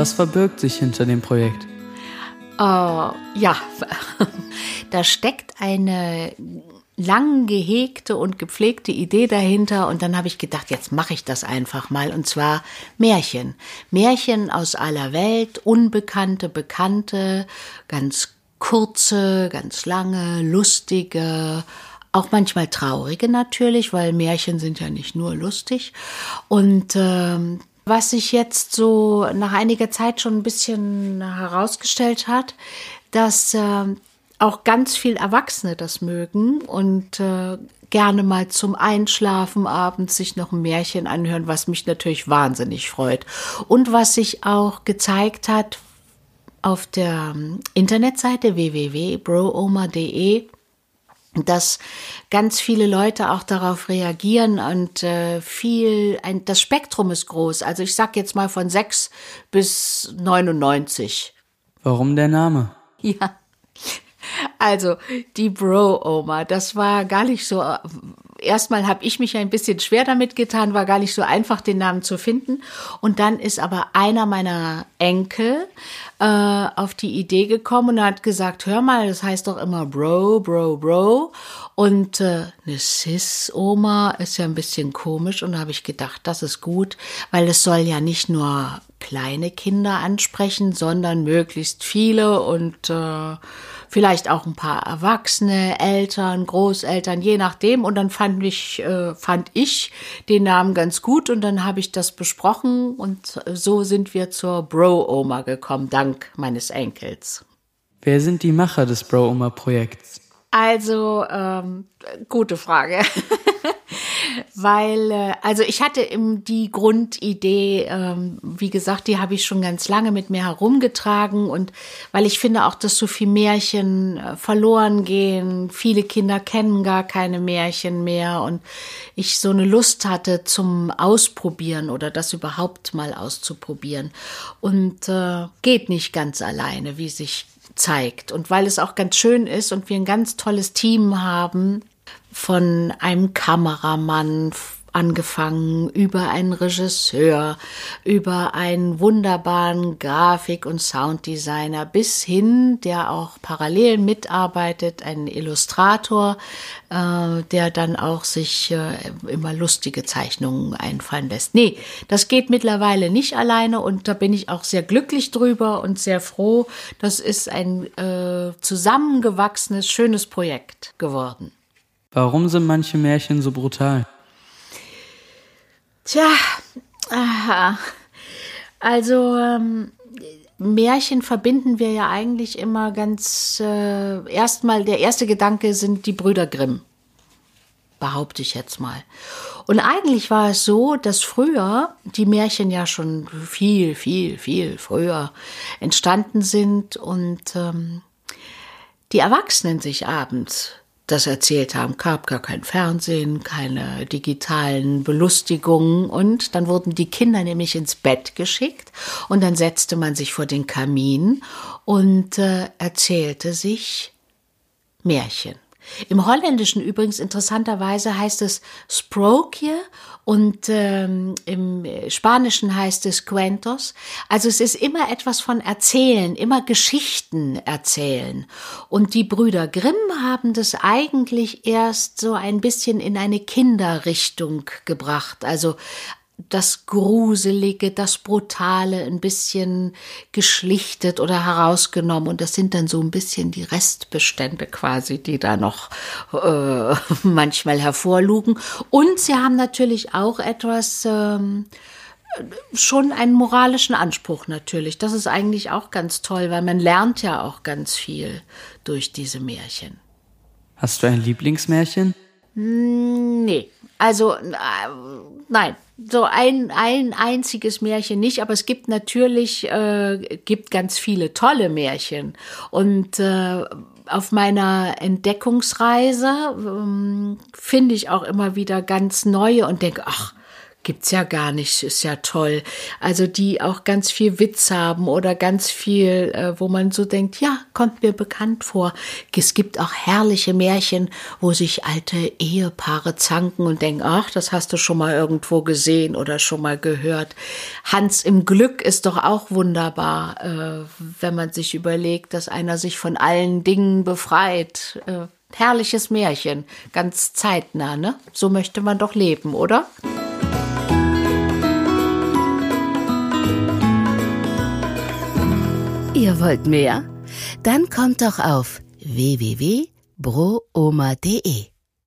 Was verbirgt sich hinter dem Projekt? Äh, ja, da steckt eine lang gehegte und gepflegte Idee dahinter und dann habe ich gedacht, jetzt mache ich das einfach mal und zwar Märchen. Märchen aus aller Welt, unbekannte, bekannte, ganz kurze, ganz lange, lustige, auch manchmal traurige natürlich, weil Märchen sind ja nicht nur lustig. Und ähm, was sich jetzt so nach einiger Zeit schon ein bisschen herausgestellt hat, dass äh, auch ganz viel Erwachsene das mögen und äh, gerne mal zum Einschlafen abends sich noch ein Märchen anhören, was mich natürlich wahnsinnig freut. Und was sich auch gezeigt hat auf der ähm, Internetseite www.brooma.de, dass ganz viele Leute auch darauf reagieren und äh, viel, ein, das Spektrum ist groß. Also ich sag jetzt mal von 6 bis 99. Warum der Name? Ja. Also, die Bro-Oma, das war gar nicht so. Erstmal habe ich mich ein bisschen schwer damit getan, war gar nicht so einfach, den Namen zu finden. Und dann ist aber einer meiner Enkel äh, auf die Idee gekommen und hat gesagt, hör mal, das heißt doch immer Bro, Bro, Bro. Und äh, eine Sis-Oma ist ja ein bisschen komisch. Und habe ich gedacht, das ist gut, weil es soll ja nicht nur kleine Kinder ansprechen, sondern möglichst viele und äh, vielleicht auch ein paar Erwachsene, Eltern, Großeltern, je nachdem. Und dann fand ich, äh, fand ich den Namen ganz gut und dann habe ich das besprochen und so sind wir zur Bro-Oma gekommen, dank meines Enkels. Wer sind die Macher des Bro-Oma-Projekts? Also, ähm, gute Frage. weil, äh, also ich hatte im, die Grundidee, ähm, wie gesagt, die habe ich schon ganz lange mit mir herumgetragen und weil ich finde auch, dass so viel Märchen äh, verloren gehen, viele Kinder kennen gar keine Märchen mehr und ich so eine Lust hatte zum Ausprobieren oder das überhaupt mal auszuprobieren. Und äh, geht nicht ganz alleine, wie sich zeigt. Und weil es auch ganz schön ist und wir ein ganz tolles Team haben, von einem Kameramann angefangen über einen Regisseur, über einen wunderbaren Grafik- und Sounddesigner bis hin, der auch parallel mitarbeitet, ein Illustrator, äh, der dann auch sich äh, immer lustige Zeichnungen einfallen lässt. Nee, das geht mittlerweile nicht alleine und da bin ich auch sehr glücklich drüber und sehr froh. Das ist ein äh, zusammengewachsenes, schönes Projekt geworden. Warum sind manche Märchen so brutal? Tja, aha. also ähm, Märchen verbinden wir ja eigentlich immer ganz äh, erstmal, der erste Gedanke sind die Brüder Grimm. Behaupte ich jetzt mal. Und eigentlich war es so, dass früher die Märchen ja schon viel, viel, viel früher entstanden sind und ähm, die Erwachsenen sich abends das erzählt haben. Gab gar kein Fernsehen, keine digitalen Belustigungen und dann wurden die Kinder nämlich ins Bett geschickt und dann setzte man sich vor den Kamin und äh, erzählte sich Märchen. Im Holländischen übrigens interessanterweise heißt es Sprokje und ähm, im Spanischen heißt es Cuentos. Also es ist immer etwas von Erzählen, immer Geschichten erzählen. Und die Brüder Grimm haben das eigentlich erst so ein bisschen in eine Kinderrichtung gebracht. Also das Gruselige, das Brutale ein bisschen geschlichtet oder herausgenommen. Und das sind dann so ein bisschen die Restbestände quasi, die da noch äh, manchmal hervorlugen. Und sie haben natürlich auch etwas, ähm, schon einen moralischen Anspruch natürlich. Das ist eigentlich auch ganz toll, weil man lernt ja auch ganz viel durch diese Märchen. Hast du ein Lieblingsmärchen? Hm, nee, also äh, nein, so ein, ein einziges Märchen nicht, aber es gibt natürlich, äh, gibt ganz viele tolle Märchen. Und äh, auf meiner Entdeckungsreise ähm, finde ich auch immer wieder ganz neue und denke, ach, gibt's ja gar nicht, ist ja toll. Also die auch ganz viel Witz haben oder ganz viel, äh, wo man so denkt, ja, kommt mir bekannt vor. Es gibt auch herrliche Märchen, wo sich alte Ehepaare zanken und denken, ach, das hast du schon mal irgendwo gesehen oder schon mal gehört. Hans im Glück ist doch auch wunderbar, äh, wenn man sich überlegt, dass einer sich von allen Dingen befreit. Äh, herrliches Märchen, ganz zeitnah, ne? So möchte man doch leben, oder? Ihr wollt mehr? Dann kommt doch auf www.brooma.de.